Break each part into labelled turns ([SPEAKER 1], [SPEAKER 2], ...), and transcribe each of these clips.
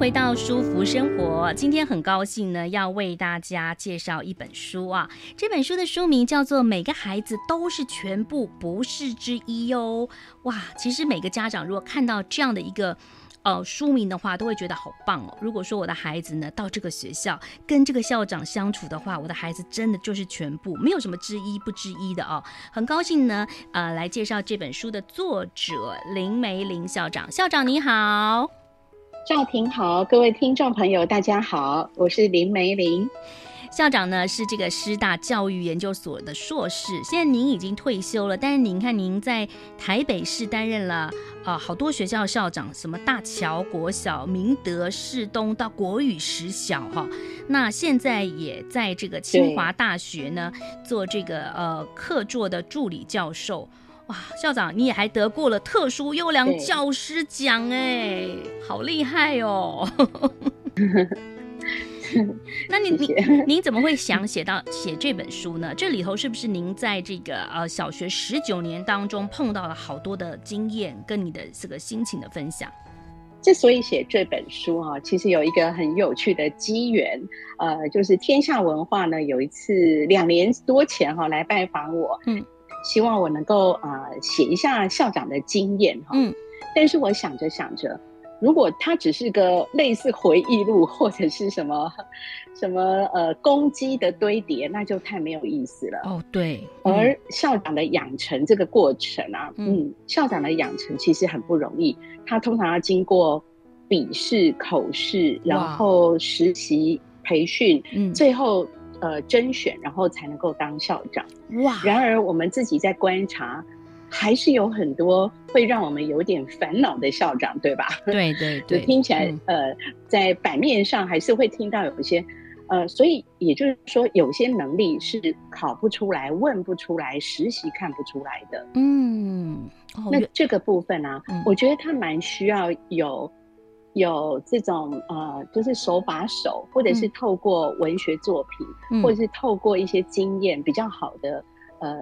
[SPEAKER 1] 回到舒服生活，今天很高兴呢，要为大家介绍一本书啊。这本书的书名叫做《每个孩子都是全部，不是之一》哟。哇，其实每个家长如果看到这样的一个呃书名的话，都会觉得好棒哦。如果说我的孩子呢到这个学校跟这个校长相处的话，我的孩子真的就是全部，没有什么之一不之一的哦。很高兴呢，呃，来介绍这本书的作者林梅林校长。校长你好。
[SPEAKER 2] 赵婷好，各位听众朋友，大家好，我是林玫伶。
[SPEAKER 1] 校长呢是这个师大教育研究所的硕士，现在您已经退休了，但是您看您在台北市担任了啊、好多学校校长，什么大桥国小、明德、市东到国语实小哈，那现在也在这个清华大学呢做这个呃客座的助理教授。哇，校长，你也还得过了特殊优良教师奖哎，好厉害哦！那你谢谢你您怎么会想写到写这本书呢？这里头是不是您在这个呃小学十九年当中碰到了好多的经验，跟你的这个心情的分享？
[SPEAKER 2] 之所以写这本书哈、啊，其实有一个很有趣的机缘，呃，就是天下文化呢有一次两年多前哈、啊、来拜访我，嗯。希望我能够啊写一下校长的经验哈，嗯，但是我想着想着，如果他只是个类似回忆录或者是什么什么呃攻击的堆叠，那就太没有意思了。
[SPEAKER 1] 哦。对，
[SPEAKER 2] 而校长的养成这个过程啊，嗯，嗯，校长的养成其实很不容易，他通常要经过笔试、口试，然后实习培训，嗯，最后。呃，甄选然后才能够当校长。哇！然而我们自己在观察，还是有很多会让我们有点烦恼的校长，对吧？
[SPEAKER 1] 对对对，
[SPEAKER 2] 听起来、嗯、呃，在版面上还是会听到有一些呃，所以也就是说，有些能力是考不出来、问不出来、实习看不出来的。嗯，哦、那这个部分呢、啊嗯，我觉得他蛮需要有。有这种呃，就是手把手，或者是透过文学作品，嗯、或者是透过一些经验比较好的呃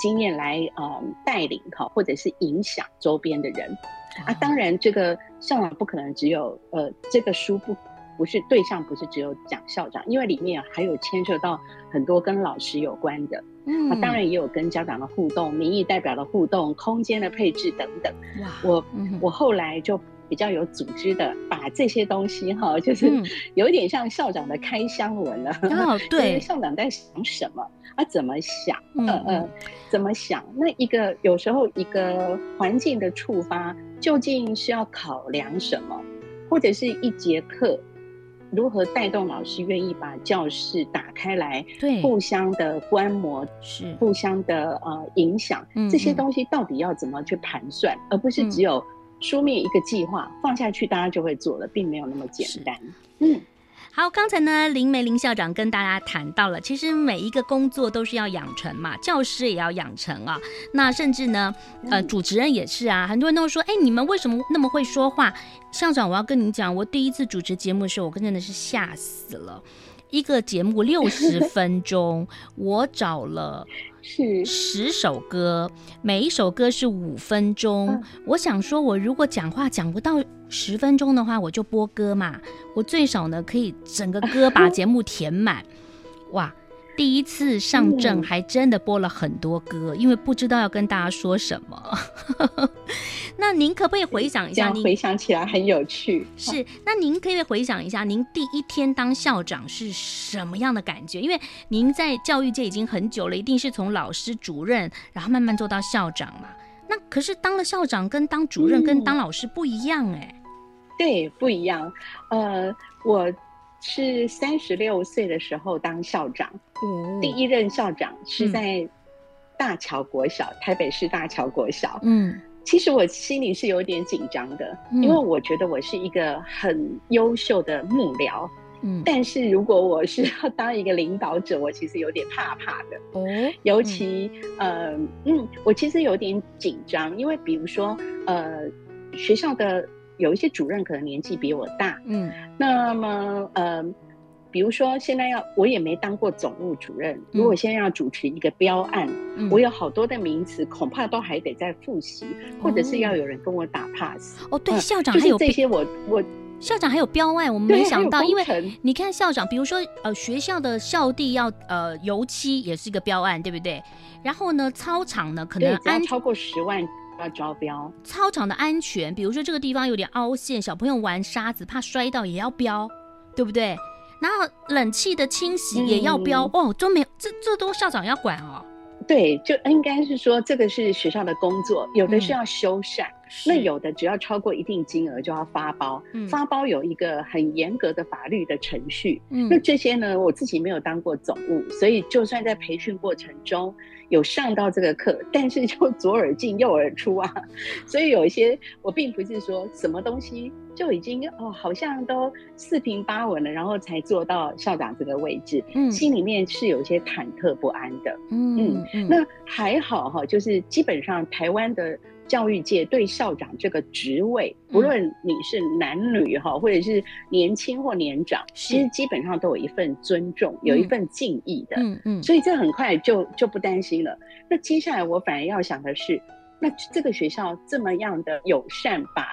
[SPEAKER 2] 经验来呃带领哈，或者是影响周边的人、哦、啊。当然，这个校长不可能只有呃这个书不不是对象，不是只有讲校长，因为里面还有牵涉到很多跟老师有关的，嗯，啊、当然也有跟家长的互动、民意代表的互动、空间的配置等等。哇，我、嗯、我后来就。比较有组织的把这些东西哈，就是 有一点像校长的开箱文了。哦，对，校长在想什么啊？怎么想？嗯嗯，怎么想？那一个有时候一个环境的触发，究竟是要考量什么？或者是一节课如何带动老师愿意把教室打开来？对，互相的观摩是互相的呃影响。这些东西到底要怎么去盘算？而不是只有。书面一个计划放下去，大家就会做了，并没有那么简单。嗯，
[SPEAKER 1] 好，刚才呢，林梅林校长跟大家谈到了，其实每一个工作都是要养成嘛，教师也要养成啊。那甚至呢，呃，主持人也是啊。很多人都说，哎，你们为什么那么会说话？校长，我要跟你讲，我第一次主持节目的时候，我真的是吓死了。一个节目六十分钟，我找了 是十首歌，每一首歌是五分钟。我想说，我如果讲话讲不到十分钟的话，我就播歌嘛。我最少呢可以整个歌把节目填满，哇！第一次上阵还真的播了很多歌，因为不知道要跟大家说什么。那您可不可以回想一下？
[SPEAKER 2] 回想起来很有趣。
[SPEAKER 1] 是，那您可以回想一下，您第一天当校长是什么样的感觉？因为您在教育界已经很久了，一定是从老师、主任，然后慢慢做到校长嘛。那可是当了校长跟当主任跟当老师不一样哎、欸嗯。
[SPEAKER 2] 对，不一样。呃，我。是三十六岁的时候当校长，嗯，第一任校长是在大桥国小，嗯，台北市大桥国小。嗯，其实我心里是有点紧张的，嗯，因为我觉得我是一个很优秀的幕僚。嗯，但是如果我是要当一个领导者，我其实有点怕怕的。哦，尤其，嗯、呃，嗯，我其实有点紧张，因为比如说，呃，学校的有一些主任可能年纪比我大，嗯，那么，呃，比如说现在要，我也没当过总务主任，如果现在要主持一个标案，嗯，我有好多的名词，恐怕都还得再复习，或者是要有人跟我打 pass。
[SPEAKER 1] 哦，对，校长还有、
[SPEAKER 2] 就是、这些我，我我。
[SPEAKER 1] 校长还有标案，我们没想到，因为你看校长，比如说呃学校的校地要呃油漆也是一个标案，对不对？然后呢，操场呢可能安
[SPEAKER 2] 超过十万要招标。
[SPEAKER 1] 操场的安全，比如说这个地方有点凹陷，小朋友玩沙子怕摔到也要标，对不对？然后冷气的清洗也要标，嗯、哦，都没有，这这都校长要管哦。
[SPEAKER 2] 对，就应该是说这个是学校的工作，有的是要修缮。嗯那有的只要超过一定金额就要发包，嗯，发包有一个很严格的法律的程序。嗯，那这些呢，我自己没有当过总务，所以就算在培训过程中有上到这个课，但是就左耳进右耳出啊，所以有一些我并不是说什么东西就已经哦，好像都四平八稳了，然后才做到校长这个位置，嗯，心里面是有些忐忑不安的。嗯嗯，那还好哈，就是基本上台湾的。教育界对校长这个职位，不论你是男女哈，或者是年轻或年长，其实基本上都有一份尊重，有一份敬意的。嗯嗯，所以这很快就就不担心了。那接下来我反而要想的是，那这个学校这么样的友善，把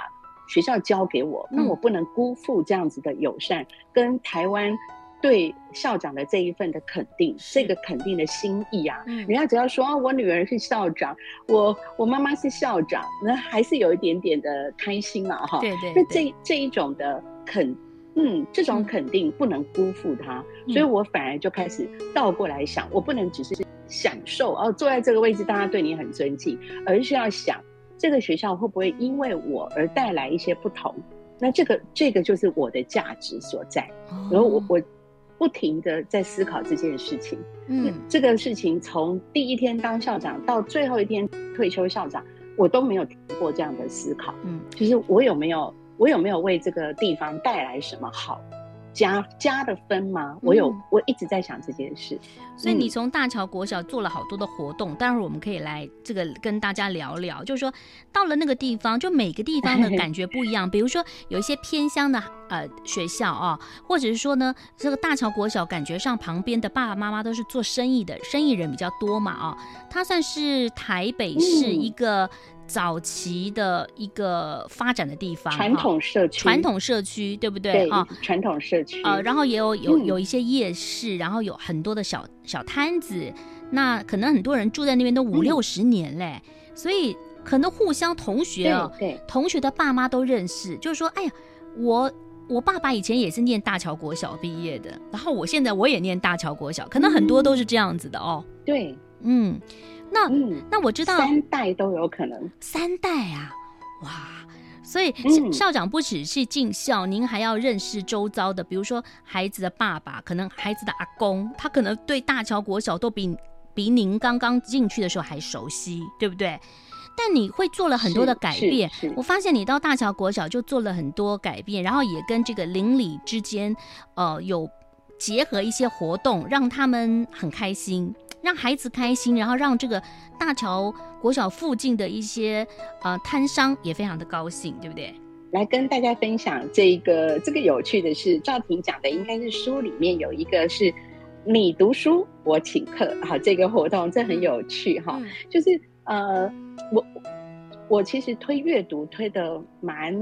[SPEAKER 2] 学校交给我，那我不能辜负这样子的友善，跟台湾。对校长的这一份的肯定，这个肯定的心意啊，嗯、人家只要说啊，我女儿是校长，我我妈妈是校长，那还是有一点点的开心嘛，哈。对对。那这这一种的肯，嗯，这种肯定不能辜负他，嗯、所以我反而就开始倒过来想，我不能只是享受，哦，坐在这个位置，大家对你很尊敬，而是要想这个学校会不会因为我而带来一些不同？那这个这个就是我的价值所在。哦、然后我我。不停的在思考这件事情，嗯，这个事情从第一天当校长到最后一天退休校长，我都没有停过这样的思考，嗯，就是我有没有，我有没有为这个地方带来什么好？加加的分吗？我有，我一直在想这件事。
[SPEAKER 1] 所以你从大桥国小做了好多的活动，待会儿我们可以来这个跟大家聊聊。就是说到了那个地方，就每个地方的感觉不一样。比如说有一些偏乡的呃学校啊，或者是说呢，这个大桥国小感觉上旁边的爸爸妈妈都是做生意的，生意人比较多嘛啊，它算是台北市一个。早期的一个发展的地方，
[SPEAKER 2] 传统社区，
[SPEAKER 1] 传统社区对不对？啊？
[SPEAKER 2] 传统社区，
[SPEAKER 1] 呃，然后也有有有一些夜市，嗯、然后有很多的小小摊子，那可能很多人住在那边都五六十年嘞，嗯、所以可能互相同学对同学的爸妈都认识，就是说，哎呀，我我爸爸以前也是念大桥国小毕业的，然后我现在我也念大桥国小，可能很多都是这样子的哦。
[SPEAKER 2] 对，
[SPEAKER 1] 嗯。那、嗯、那我知道
[SPEAKER 2] 三代都有可能，
[SPEAKER 1] 三代啊，哇！所以校长不只是尽孝，嗯、您还要认识周遭的，比如说孩子的爸爸，可能孩子的阿公，他可能对大桥国小都比比您刚刚进去的时候还熟悉，对不对？但你会做了很多的改变，我发现你到大桥国小就做了很多改变，然后也跟这个邻里之间，呃，有结合一些活动，让他们很开心。让孩子开心，然后让这个大桥国小附近的一些呃摊商也非常的高兴，对不对？
[SPEAKER 2] 来跟大家分享这个这个有趣的是，赵婷讲的应该是书里面有一个是你读书我请客，好，这个活动这很有趣哈，嗯、就是呃我我其实推阅读推的蛮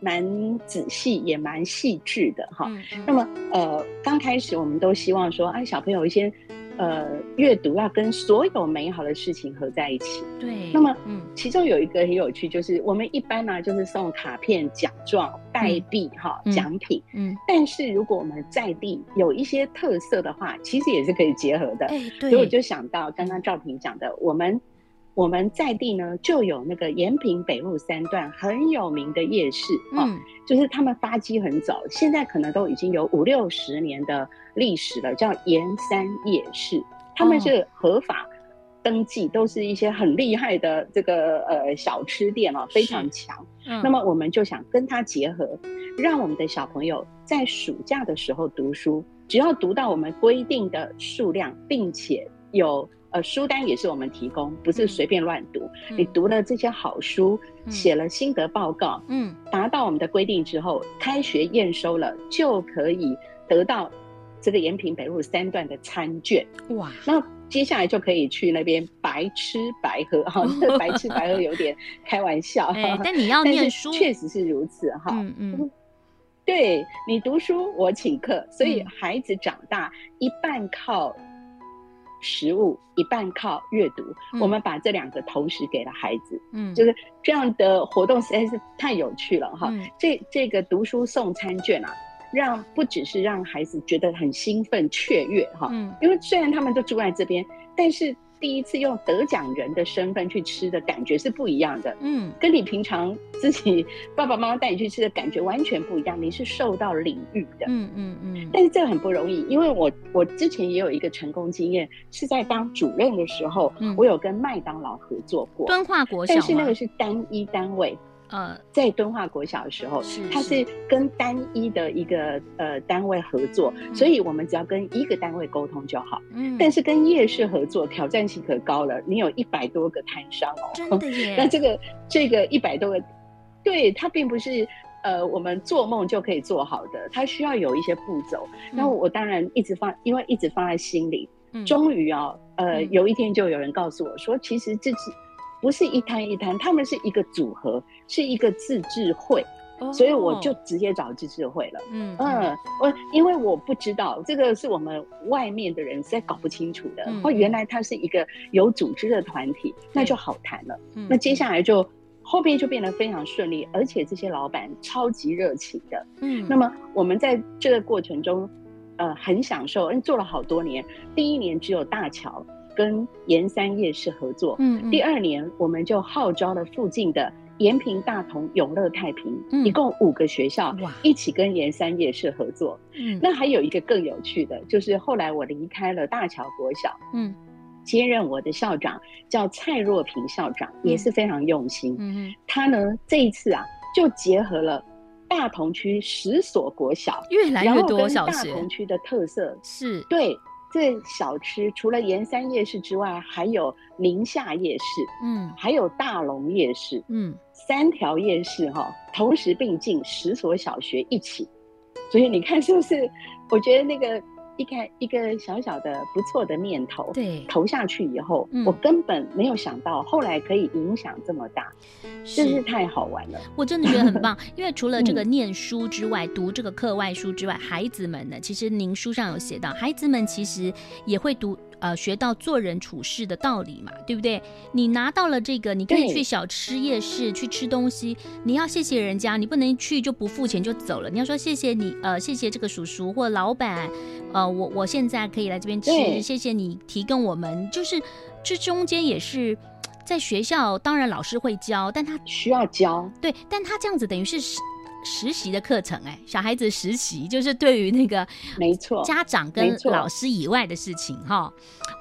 [SPEAKER 2] 蛮仔细也蛮细致的哈，那么呃刚开始我们都希望说，哎小朋友一些。呃，阅读要跟所有美好的事情合在一起。
[SPEAKER 1] 对。
[SPEAKER 2] 那么，嗯，其中有一个很有趣，就是我们一般呢、啊，就是送卡片、奖状、代币哈，奖品。嗯。但是如果我们在地有一些特色的话，其实也是可以结合的。
[SPEAKER 1] 哎，对。
[SPEAKER 2] 所以我就想到刚刚赵平讲的，我们。我们在地呢，就有那个延平北路三段很有名的夜市，嗯、哦，就是他们发迹很早，现在可能都已经有五六十年的历史了，叫延山夜市，他们是合法，登记，都是一些很厉害的这个呃小吃店哦，非常强。嗯，那么我们就想跟它结合，让我们的小朋友在暑假的时候读书，只要读到我们规定的数量，并且有。呃，书单也是我们提供，不是随便乱读。嗯、你读了这些好书，写、嗯、了心得报告，嗯，达到我们的规定之后，开学验收了，就可以得到这个延平北路三段的餐券。哇，那接下来就可以去那边白吃白喝哈，白吃白喝有点开玩笑，
[SPEAKER 1] 欸、但你要 念书，
[SPEAKER 2] 确实是如此哈。嗯嗯，对你读书我请客，所以孩子长大一半靠。食物一半靠阅读，嗯，我们把这两个同时给了孩子，嗯，就是这样的活动实在是太有趣了哈。嗯，这这个读书送餐券啊，让不只是让孩子觉得很兴奋雀跃哈，嗯，因为虽然他们都住在这边，但是。第一次用得奖人的身份去吃的感觉是不一样的，嗯，跟你平常自己爸爸妈妈带你去吃的感觉完全不一样。你是受到领域的，嗯嗯嗯。但是这个很不容易，因为我我之前也有一个成功经验，是在当主任的时候，嗯，我有跟麦当劳合作过，
[SPEAKER 1] 敦化国小，
[SPEAKER 2] 但是那个是单一单位。呃，在敦化国小的时候，是他是跟单一的一个呃单位合作，嗯，所以我们只要跟一个单位沟通就好。嗯，但是跟夜市合作挑战性可高了，你有一百多个摊商哦，
[SPEAKER 1] 真的耶。
[SPEAKER 2] 那这个这个一百多个，对，它并不是呃我们做梦就可以做好的，它需要有一些步骤。那、嗯、我当然一直放，因为一直放在心里。嗯，终于啊，呃、嗯，有一天就有人告诉我说，其实这是。不是一摊一摊，他们是一个组合，是一个自治会，oh. 所以我就直接找自治会了。嗯嗯，我因为我不知道这个是我们外面的人实在搞不清楚的，哦、嗯，原来他是一个有组织的团体，嗯、那就好谈了。嗯，那接下来就后边就变得非常顺利，而且这些老板超级热情的。嗯，那么我们在这个过程中，呃，很享受，因为做了好多年，第一年只有大桥。跟盐山夜市合作，嗯，嗯，第二年我们就号召了附近的延平、大同、永乐、太平，嗯，一共五个学校，一起跟盐山夜市合作。嗯，那还有一个更有趣的，就是后来我离开了大桥国小，嗯，接任我的校长叫蔡若平校长，嗯，也是非常用心。嗯，他呢这一次啊，就结合了大同区十所国小，
[SPEAKER 1] 越来越多小学，
[SPEAKER 2] 大同区的特色
[SPEAKER 1] 是
[SPEAKER 2] 对。这小吃除了盐山夜市之外，还有宁夏夜市，嗯，还有大龙夜市，嗯，三条夜市哈，同时并进，十所小学一起，所以你看是不是？我觉得那个。一开一个小小的不错的念头，对，投下去以后，嗯，我根本没有想到后来可以影响这么大，真是太好玩了。
[SPEAKER 1] 我真的觉得很棒，因为除了这个念书之外，嗯，读这个课外书之外，孩子们呢，其实您书上有写到，孩子们其实也会读。呃，学到做人处事的道理嘛，对不对？你拿到了这个，你可以去小吃夜市去吃东西，你要谢谢人家，你不能去就不付钱就走了。你要说谢谢你，呃，谢谢这个叔叔或老板，呃，我我现在可以来这边吃，谢谢你提供我们，就是这中间也是在学校，当然老师会教，但他
[SPEAKER 2] 需要教，
[SPEAKER 1] 对，但他这样子等于是。实习的课程，哎，小孩子实习就是对于那个没错家长跟老师以外的事情哈，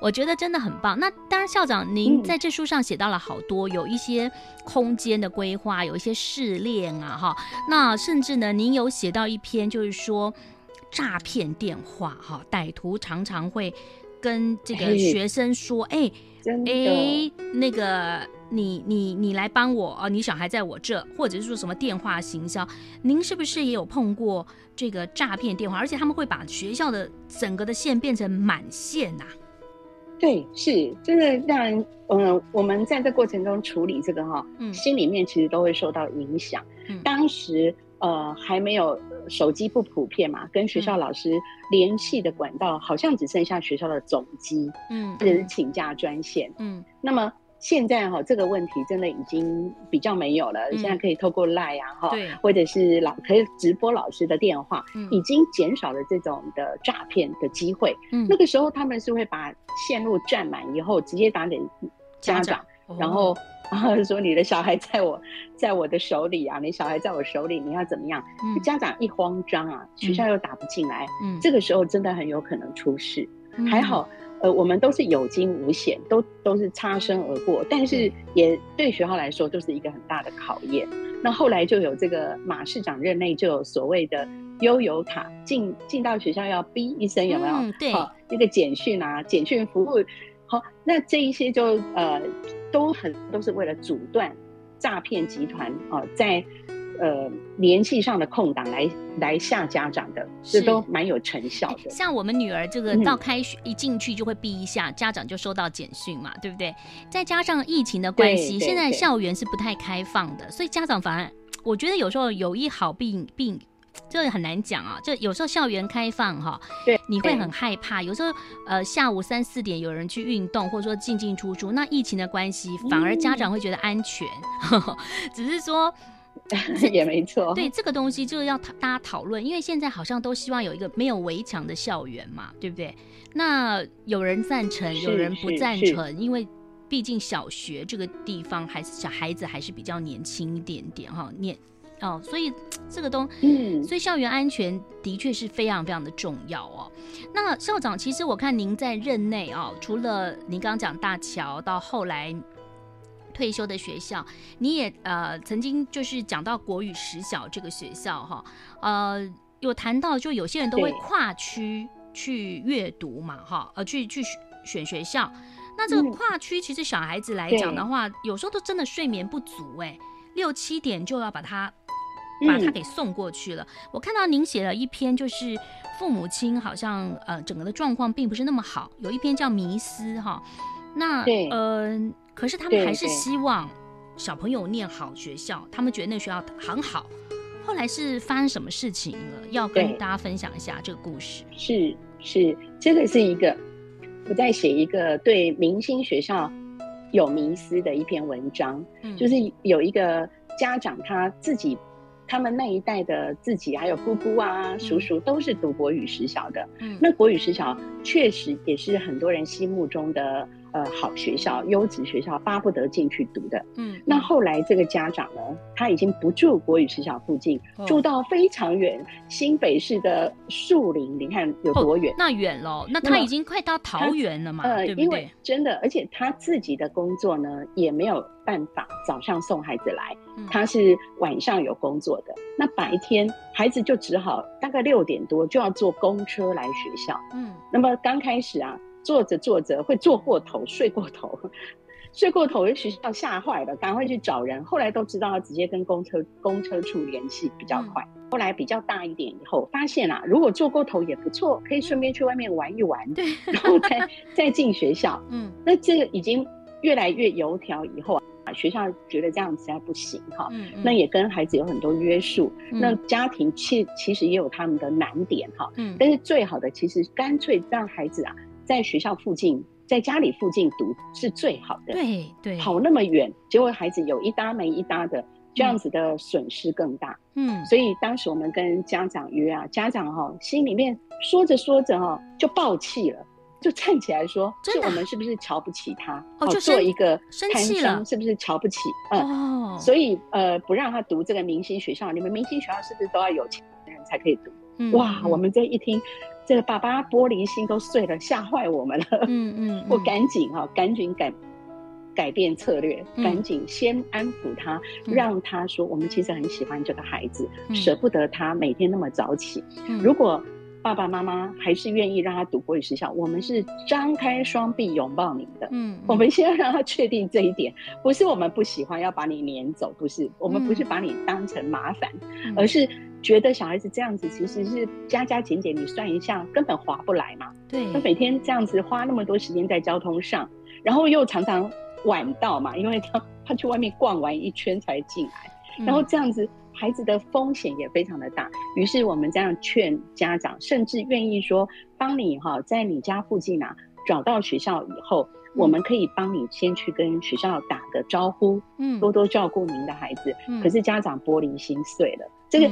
[SPEAKER 1] 我觉得真的很棒。那当然，校长您在这书上写到了好多，有一些空间的规划，有一些试炼啊哈。那甚至呢，您有写到一篇，就是说诈骗电话哈，歹徒常常会跟这个学生说，哎哎那个。你你你来帮我哦，你小孩在我这，或者是说什么电话行销，您是不是也有碰过这个诈骗电话？而且他们会把学校的整个的线变成满线呐、啊？
[SPEAKER 2] 对，是真的让人，嗯，我们在这过程中处理这个哈，嗯，心里面其实都会受到影响。嗯，当时呃还没有手机不普遍嘛，跟学校老师联系的管道好像只剩下学校的总机，嗯，或者是请假专线，嗯，那么。现在哈，这个问题真的已经比较没有了。嗯、现在可以透过 Line 啊，哈，或者是老可以直播老师的电话，嗯、已经减少了这种的诈骗的机会。嗯，那个时候他们是会把线路占满以后，直接打给家长，家长哦、然后然后 说你的小孩在我在我的手里啊，你小孩在我手里，你要怎么样？嗯、家长一慌张啊，学校又打不进来，嗯，这个时候真的很有可能出事。嗯、还好。呃，我们都是有惊无险，都都是擦身而过，但是也对学校来说都是一个很大的考验。那后来就有这个马市长任内就有所谓的悠游卡，进进到学校要哔一声，有没有？
[SPEAKER 1] 嗯、对，
[SPEAKER 2] 那个简讯啊，简讯服务，好，那这一些就呃都很都是为了阻断诈骗集团啊、呃、在。呃，联系上的空档来来吓家长的，这都蛮有成效的。
[SPEAKER 1] 像我们女儿这个到开学一进去就会逼一下，嗯，家长就收到简讯嘛，对不对？再加上疫情的关系，现在校园是不太开放的，所以家长反而我觉得有时候有一好并并这很难讲啊。就有时候校园开放哈，
[SPEAKER 2] 对，
[SPEAKER 1] 你会很害怕。有时候呃下午三四点有人去运动，或者说进进出出，那疫情的关系，反而家长会觉得安全，嗯、只是说。
[SPEAKER 2] 也没错，
[SPEAKER 1] 对这个东西就是要大家讨论，因为现在好像都希望有一个没有围墙的校园嘛，对不对？那有人赞成，有人不赞成，因为毕竟小学这个地方还是小孩子还是比较年轻一点点哈，年哦，所以这个东，嗯，所以校园安全的确是非常非常的重要哦。那校长，其实我看您在任内哦，除了您刚刚讲大桥，到后来。退休的学校，你也呃曾经就是讲到国语实小这个学校哈，呃有谈到就有些人都会跨区去阅读嘛哈，呃去去选学校，那这个跨区其实小孩子来讲的话，有时候都真的睡眠不足哎，六七点就要把他把他给送过去了。我看到您写了一篇，就是父母亲好像呃整个的状况并不是那么好，有一篇叫迷思哈，那嗯。呃可是他们还是希望小朋友念好学校，他们觉得那学校很好。后来是发生什么事情了？要跟大家分享一下这个故事。
[SPEAKER 2] 是是，这个是一个我在写一个对明星学校有迷思的一篇文章。嗯，就是有一个家长他自己，他们那一代的自己还有姑姑啊、叔叔都是读国语实小的。嗯，那国语实小确实也是很多人心目中的。呃，好学校、优质学校，巴不得进去读的。嗯，那后来这个家长呢，他已经不住国语学校附近，哦，住到非常远，新北市的树林，你看有多远？哦，
[SPEAKER 1] 那远喽，那他已经快到桃园了嘛？呃，对不对？
[SPEAKER 2] 因为真的，而且他自己的工作呢，也没有办法早上送孩子来，嗯，他是晚上有工作的。那白天孩子就只好大概六点多就要坐公车来学校。嗯，那么刚开始啊。坐着坐着会坐过头，睡过头，睡过头，学校吓坏了，赶快去找人。后来都知道要直接跟公车公车处联系比较快。嗯。后来比较大一点以后，发现啊，如果坐过头也不错，可以顺便去外面玩一玩，对，然后再再进学校。嗯，那这个已经越来越油条以后啊，学校觉得这样子还不行哈。嗯，那也跟孩子有很多约束。嗯，那家庭其其实也有他们的难点哈。嗯，但是最好的其实干脆让孩子啊。在学校附近，在家里附近读是最好的。
[SPEAKER 1] 对对，
[SPEAKER 2] 跑那么远，结果孩子有一搭没一搭的，这样子的损失更大。嗯，所以当时我们跟家长约啊，家长哈、哦、心里面说着说着哈、哦、就爆气了，就站起来说：“是我们是不是瞧不起他？哦，就做一个摊商是不是瞧不起？嗯，哦，所以呃不让他读这个明星学校。你们明星学校是不是都要有钱人才可以读？嗯、哇，我们这一听。”这个爸爸玻璃心都碎了，吓坏我们了。嗯嗯，我赶紧哈、啊，赶紧改改变策略，嗯、赶紧先安抚他、嗯，让他说我们其实很喜欢这个孩子，嗯、舍不得他每天那么早起。嗯、如果爸爸妈妈还是愿意让他读国语学校，我们是张开双臂拥抱你的。嗯，我们先让他确定这一点，不是我们不喜欢要把你撵走，不是我们不是把你当成麻烦、嗯，而是。觉得小孩子这样子其实是加加减减，你算一下根本划不来嘛。对，他每天这样子花那么多时间在交通上，然后又常常晚到嘛，因为他他去外面逛完一圈才进来，然后这样子孩子的风险也非常的大。于是我们这样劝家长，甚至愿意说帮你哈，在你家附近啊找到学校以后，我们可以帮你先去跟学校打个招呼，嗯，多多照顾您的孩子。可是家长玻璃心碎了，这个。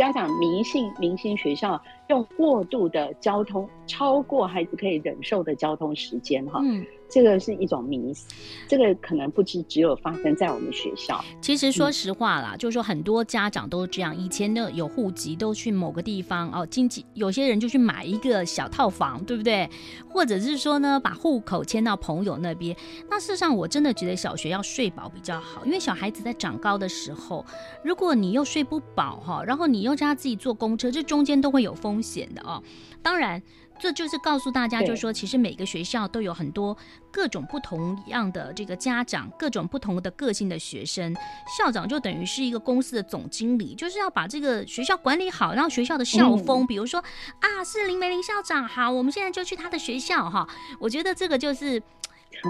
[SPEAKER 2] 家长迷信明星学校用过度的交通，超过孩子可以忍受的交通时间，哈，嗯。这个是一种迷思，这个可能不只只有发生在我们学校。
[SPEAKER 1] 其实说实话啦，嗯、就是说很多家长都是这样，以前的有户籍都去某个地方哦，经济有些人就去买一个小套房，对不对？或者是说呢，把户口迁到朋友那边。那事实上，我真的觉得小学要睡饱比较好，因为小孩子在长高的时候，如果你又睡不饱哈，然后你又叫他自己坐公车，这中间都会有风险的哦。当然。这就是告诉大家，就是说，其实每个学校都有很多各种不同样的这个家长，各种不同的个性的学生。校长就等于是一个公司的总经理，就是要把这个学校管理好，然后学校的校风，比如说啊，是林梅林校长好，我们现在就去他的学校哈。我觉得这个就是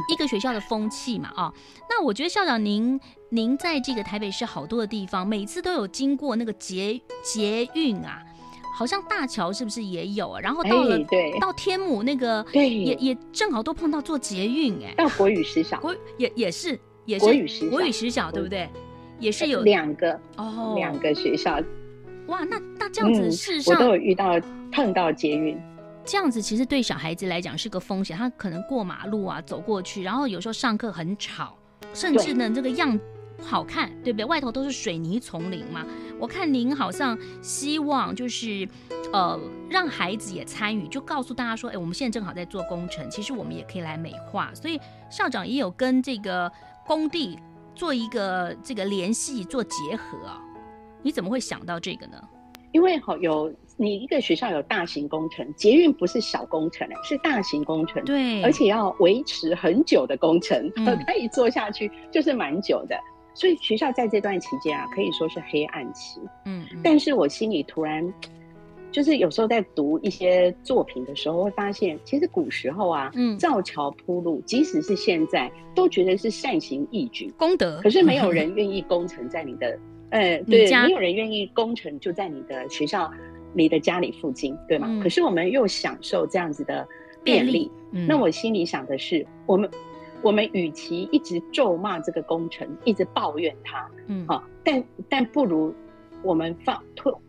[SPEAKER 1] 一个学校的风气嘛啊。那我觉得校长您您在这个台北市好多的地方，每次都有经过那个捷捷运啊。好像大桥是不是也有啊？然后到了、欸、对到天母那个对也也正好都碰到做捷运哎、欸，
[SPEAKER 2] 到国语实小
[SPEAKER 1] 国也也是也是
[SPEAKER 2] 国语实
[SPEAKER 1] 国语实小对不对？也是有
[SPEAKER 2] 两个哦两个学校
[SPEAKER 1] 哇那那这样子事实上、
[SPEAKER 2] 嗯、我都有遇到碰到捷运
[SPEAKER 1] 这样子其实对小孩子来讲是个风险，他可能过马路啊走过去，然后有时候上课很吵，甚至呢这个样。不好看，对不对？外头都是水泥丛林嘛。我看您好像希望就是，呃，让孩子也参与，就告诉大家说，哎，我们现在正好在做工程，其实我们也可以来美化。所以校长也有跟这个工地做一个这个联系，做结合啊。你怎么会想到这个呢？
[SPEAKER 2] 因为好有你一个学校有大型工程，捷运不是小工程，是大型工程，
[SPEAKER 1] 对，
[SPEAKER 2] 而且要维持很久的工程，嗯、可以做下去就是蛮久的。所以学校在这段期间啊，可以说是黑暗期。嗯，嗯，但是我心里突然，就是有时候在读一些作品的时候，会发现，其实古时候啊，嗯，造桥铺路，即使是现在，都觉得是善行义举、
[SPEAKER 1] 功德。
[SPEAKER 2] 可是没有 人愿意工程在你的，呃，对，没有人愿意工程就在你的学校、你的家里附近，对吗？嗯、可是我们又享受这样子的便利。便利嗯、那我心里想的是，我们。我们与其一直咒骂这个工程，一直抱怨它，嗯，好，但但不如我们放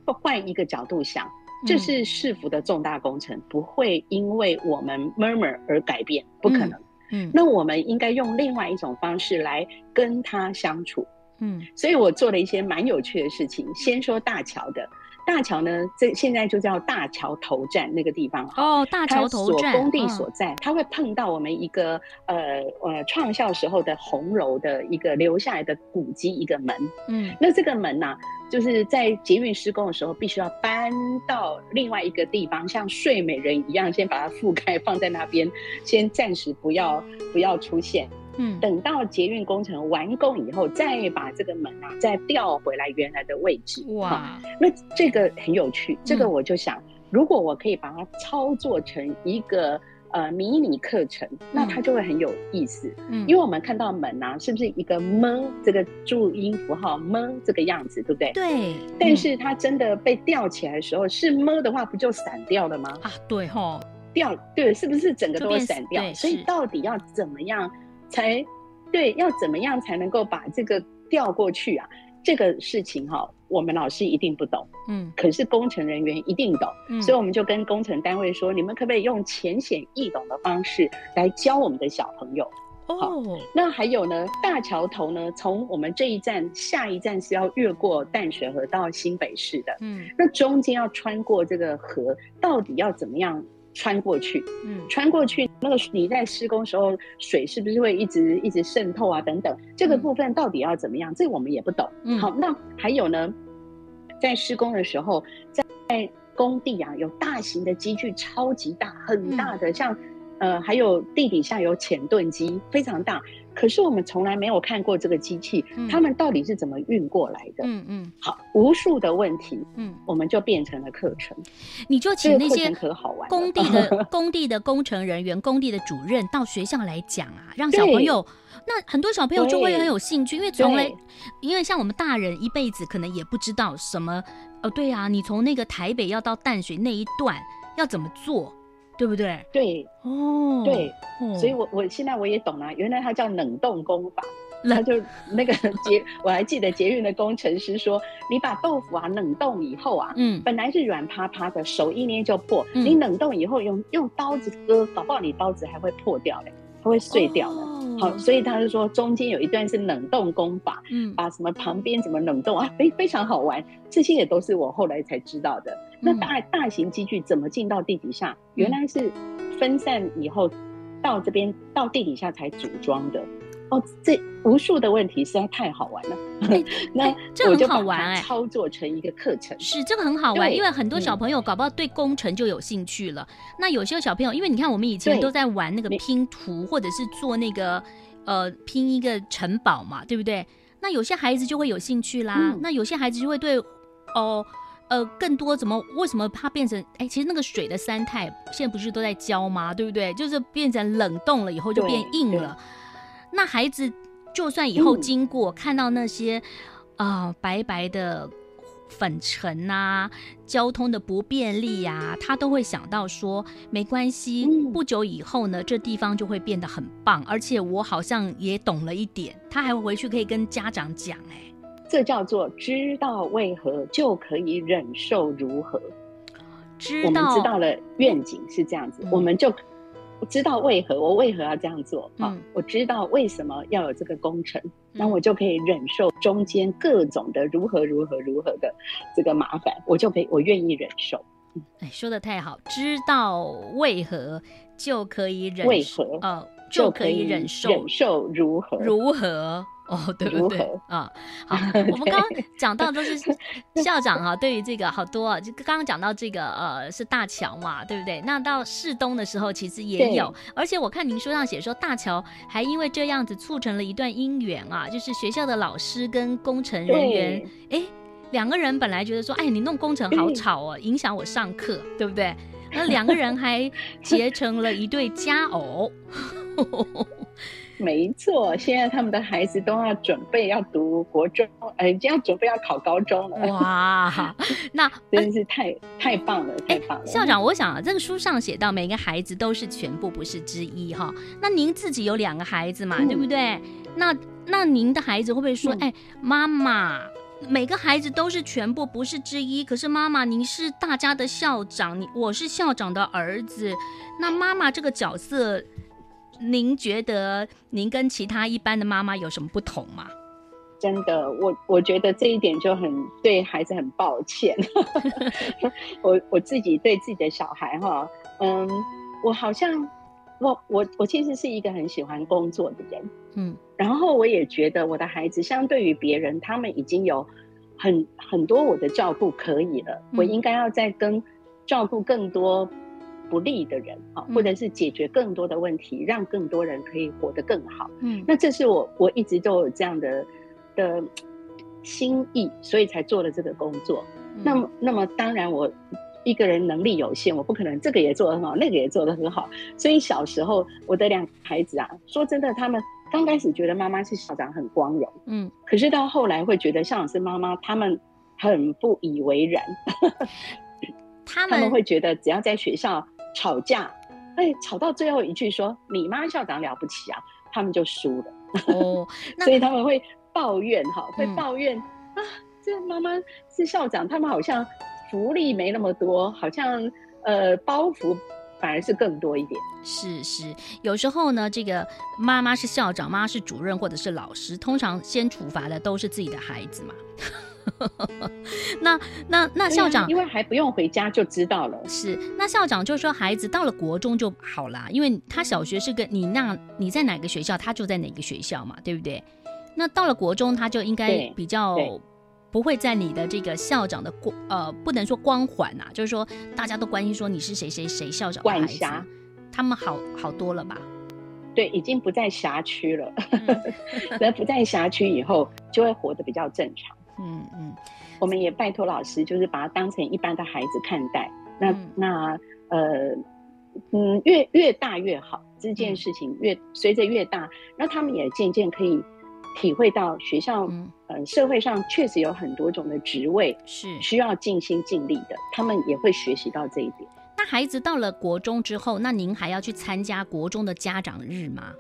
[SPEAKER 2] 换一个角度想，这是市府的重大工程，嗯、不会因为我们 murmur 而改变，不可能。嗯，嗯，那我们应该用另外一种方式来跟他相处。嗯，所以我做了一些蛮有趣的事情。先说大桥的。大桥呢，这现在就叫大桥头站那个地方
[SPEAKER 1] 哦，大桥头站，
[SPEAKER 2] 工地所在，它会碰到我们一个呃呃创校时候的红楼的一个留下来的古迹一个门，嗯，那这个门呢、啊，就是在捷运施工的时候，必须要搬到另外一个地方，像睡美人一样，先把它覆盖放在那边，先暂时不要不要出现。嗯，等到捷运工程完工以后，再把这个门啊再调回来原来的位置。哇，那这个很有趣。这个我就想，嗯、如果我可以把它操作成一个呃迷你课程，那它就会很有意思。嗯，因为我们看到门啊，是不是一个么这个注音符号么这个样子，对不对？
[SPEAKER 1] 对。
[SPEAKER 2] 但是它真的被吊起来的时候，是么的话，不就散掉了吗？
[SPEAKER 1] 啊，对哈，
[SPEAKER 2] 掉对，是不是整个都会散掉？所以到底要怎么样？才对，要怎么样才能够把这个调过去啊？这个事情哈，我们老师一定不懂，嗯，可是工程人员一定懂，嗯，所以我们就跟工程单位说，你们可不可以用浅显易懂的方式来教我们的小朋友？哦，那还有呢，大桥头呢，从我们这一站下一站是要越过淡水河到新北市的，嗯，那中间要穿过这个河，到底要怎么样？穿过去，嗯，穿过去，那个你在施工时候，水是不是会一直一直渗透啊？等等，这个部分到底要怎么样？这我们也不懂。嗯，好，那还有呢，在施工的时候，在工地啊，有大型的机具，超级大，很大的，像呃，还有地底下有潜盾机，非常大。可是我们从来没有看过这个机器，嗯、他们到底是怎么运过来的？嗯嗯，嗯好，无数的问题，嗯，我们就变成了课程。
[SPEAKER 1] 你就请那些工地的 工地的工程人员、工地的主任到学校来讲啊，让小朋友，那很多小朋友就会很有兴趣，因为从来，因为像我们大人一辈子可能也不知道什么，哦，对啊，你从那个台北要到淡水那一段要怎么做？对不对？
[SPEAKER 2] 对。哦，对，所以我我现在我也懂了，原来它叫冷冻工法。那就那个 捷，我还记得捷运的工程师说，你把豆腐啊冷冻以后啊，嗯，本来是软趴趴的，手一捏就破，嗯、你冷冻以后用用刀子割，搞不好你刀子还会破掉嘞，它会碎掉的。哦、好，所以他就说中间有一段是冷冻工法，嗯，把什么旁边怎么冷冻啊，非非常好玩，这些也都是我后来才知道的。那大大型机具怎么进到地底下？原来是分散以后到这边到地底下才组装的。哦，这无数的问题实在太好玩了。欸、那这很好玩哎，操作成一个课程
[SPEAKER 1] 是这个很好玩，因为很多小朋友搞不好对工程就有兴趣了。嗯、那有些小朋友，因为你看我们以前都在玩那个拼图，或者是做那个呃拼一个城堡嘛，对不对？那有些孩子就会有兴趣啦。嗯、那有些孩子就会对哦呃，呃更多怎么为什么它变成哎，其实那个水的三态现在不是都在教吗？对不对？就是变成冷冻了以后就变硬了。那孩子就算以后经过、嗯、看到那些啊、呃、白白的粉尘呐、啊，交通的不便利呀、啊，他都会想到说没关系，嗯、不久以后呢，这地方就会变得很棒，而且我好像也懂了一点，他还会回去可以跟家长讲，哎，
[SPEAKER 2] 这叫做知道为何就可以忍受如何，知道我们知道了愿景是这样子，嗯、我们就。我知道为何我为何要这样做啊？嗯、我知道为什么要有这个工程，那、嗯、我就可以忍受中间各种的如何如何如何的这个麻烦，我就可以我愿意忍受。
[SPEAKER 1] 哎，说的太好，知道为何就可以忍
[SPEAKER 2] 为何
[SPEAKER 1] 呃就可以忍受
[SPEAKER 2] 忍受如何
[SPEAKER 1] 如何。哦，对不对啊？好，我们刚刚讲到都是 校长啊，对于这个好多啊，就刚刚讲到这个呃是大桥嘛，对不对？那到市东的时候其实也有，而且我看您书上写说大桥还因为这样子促成了一段姻缘啊，就是学校的老师跟工程人员，哎，两个人本来觉得说，哎，你弄工程好吵哦，影响我上课，对不对？那两个人还 结成了一对佳偶。
[SPEAKER 2] 没错，现在他们的孩子都要准备要读国中，哎，已经要准备要考高中了。哇，那真是太太棒了，太棒了！
[SPEAKER 1] 校长，我想啊，这个书上写到每个孩子都是全部，不是之一哈。那您自己有两个孩子嘛，嗯、对不对？那那您的孩子会不会说，哎、嗯，妈妈，每个孩子都是全部，不是之一。可是妈妈，您是大家的校长，你我是校长的儿子，那妈妈这个角色。您觉得您跟其他一般的妈妈有什么不同吗？
[SPEAKER 2] 真的，我我觉得这一点就很对孩子很抱歉。我我自己对自己的小孩哈，嗯，我好像我我我其实是一个很喜欢工作的人，嗯，然后我也觉得我的孩子相对于别人，他们已经有很很多我的照顾可以了，嗯，我应该要再跟照顾更多。不利的人啊，或者是解决更多的问题，嗯、让更多人可以活得更好。嗯，那这是我我一直都有这样的的心意，所以才做了这个工作。嗯、那么，那么当然我一个人能力有限，我不可能这个也做得很好，那个也做得很好。所以小时候我的两个孩子啊，说真的，他们刚开始觉得妈妈是校长很光荣，嗯，可是到后来会觉得校长是妈妈，他们很不以为然。他们会觉得只要在学校。吵架，哎，吵到最后一句说“你妈校长了不起啊”，他们就输了。哦，所以他们会抱怨哈，会抱怨、嗯、啊，这妈妈是校长，他们好像福利没那么多，好像呃包袱反而是更多一点。
[SPEAKER 1] 是是，有时候呢，这个妈妈是校长，妈妈是主任或者是老师，通常先处罚的都是自己的孩子嘛。那那那校长，
[SPEAKER 2] 因为还不用回家就知道了。
[SPEAKER 1] 是，那校长就说孩子到了国中就好了，因为他小学是个你那你在哪个学校，他就在哪个学校嘛，对不对？那到了国中，他就应该比较不会在你的这个校长的光呃，不能说光环啊，就是说大家都关心说你是谁谁谁校长的孩子，他们好好多了吧？
[SPEAKER 2] 对，已经不在辖区了，那、嗯、不在辖区以后就会活得比较正常。嗯嗯，我们也拜托老师，就是把他当成一般的孩子看待。那、嗯、那呃，嗯，越越大越好。这件事情越随着越大，那他们也渐渐可以体会到学校，嗯、呃，社会上确实有很多种的职位是需要尽心尽力的。他们也会学习到这一点。
[SPEAKER 1] 那孩子到了国中之后，那您还要去参加国中的家长日吗？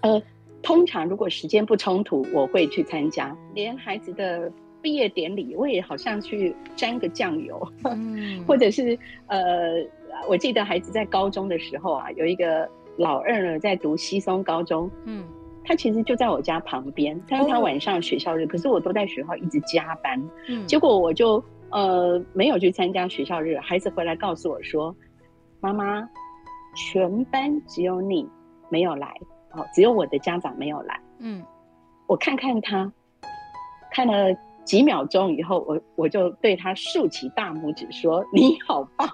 [SPEAKER 2] 呃。通常如果时间不冲突，我会去参加。连孩子的毕业典礼，我也好像去沾个酱油，嗯、或者是呃，我记得孩子在高中的时候啊，有一个老二呢在读西松高中，嗯，他其实就在我家旁边，但是他晚上学校日，哦、可是我都在学校一直加班，嗯，结果我就呃没有去参加学校日，孩子回来告诉我说，妈妈，全班只有你没有来。哦，只有我的家长没有来。嗯，我看看他，看了几秒钟以后，我我就对他竖起大拇指说：“你好棒，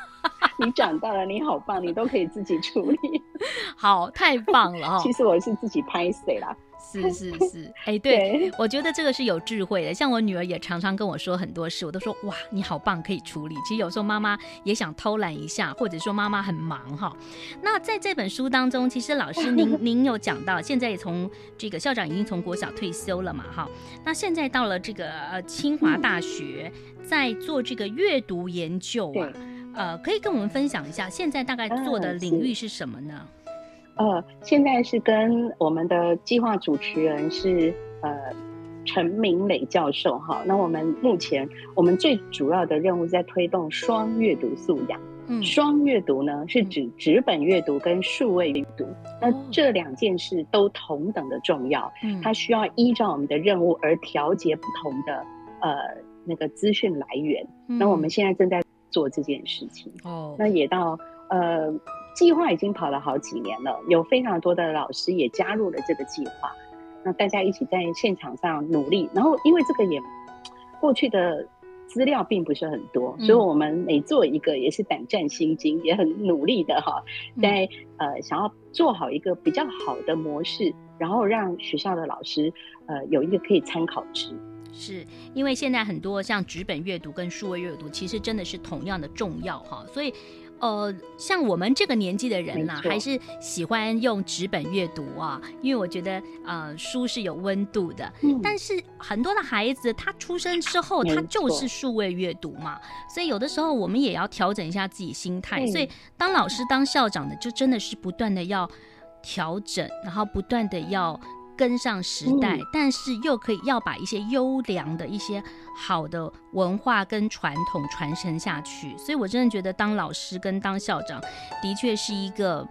[SPEAKER 2] 你长大了，你好棒，你都可以自己处理。”
[SPEAKER 1] 好，太棒了哈！
[SPEAKER 2] 其实我是自己拍水啦。
[SPEAKER 1] 是 是是，哎、对我觉得这个是有智慧的。像我女儿也常常跟我说很多事，我都说哇，你好棒，可以处理。其实有时候妈妈也想偷懒一下，或者说妈妈很忙哈。那在这本书当中，其实老师您 您有讲到，现在也从这个校长已经从国小退休了嘛哈。那现在到了这个呃清华大学，在做这个阅读研究啊，呃，可以跟我们分享一下，现在大概做的领域是什么呢？
[SPEAKER 2] 呃，现在是跟我们的计划主持人是呃陈明磊教授哈。那我们目前我们最主要的任务在推动双阅读素养。嗯，双阅读呢是指纸本阅读跟数位阅读。嗯、那这两件事都同等的重要。嗯，它需要依照我们的任务而调节不同的呃那个资讯来源。嗯、那我们现在正在做这件事情。哦，那也到呃。计划已经跑了好几年了，有非常多的老师也加入了这个计划，那大家一起在现场上努力。然后，因为这个也过去的资料并不是很多，嗯、所以我们每做一个也是胆战心惊，也很努力的哈，在呃想要做好一个比较好的模式，然后让学校的老师呃有一个可以参考值。
[SPEAKER 1] 是因为现在很多像纸本阅读跟数位阅读，其实真的是同样的重要哈，所以。呃，像我们这个年纪的人呢、啊，还是喜欢用纸本阅读啊，因为我觉得呃书是有温度的。嗯、但是很多的孩子他出生之后，他就是数位阅读嘛，所以有的时候我们也要调整一下自己心态。嗯、所以当老师当校长的，就真的是不断的要调整，然后不断的要。跟上时代，嗯、但是又可以要把一些优良的一些好的文化跟传统传承下去，所以我真的觉得当老师跟当校长的确是一个。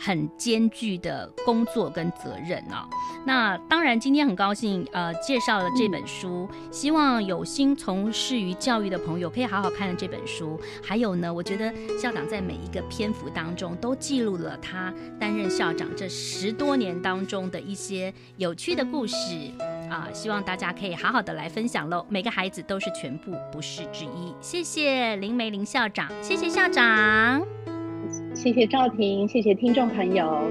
[SPEAKER 1] 很艰巨的工作跟责任啊！那当然，今天很高兴，呃，介绍了这本书，希望有心从事于教育的朋友可以好好看这本书。还有呢，我觉得校长在每一个篇幅当中都记录了他担任校长这十多年当中的一些有趣的故事啊！希望大家可以好好的来分享喽。每个孩子都是全部，不是之一。谢谢林梅林校长，谢谢校长。
[SPEAKER 2] 谢谢赵婷，谢谢听众朋友。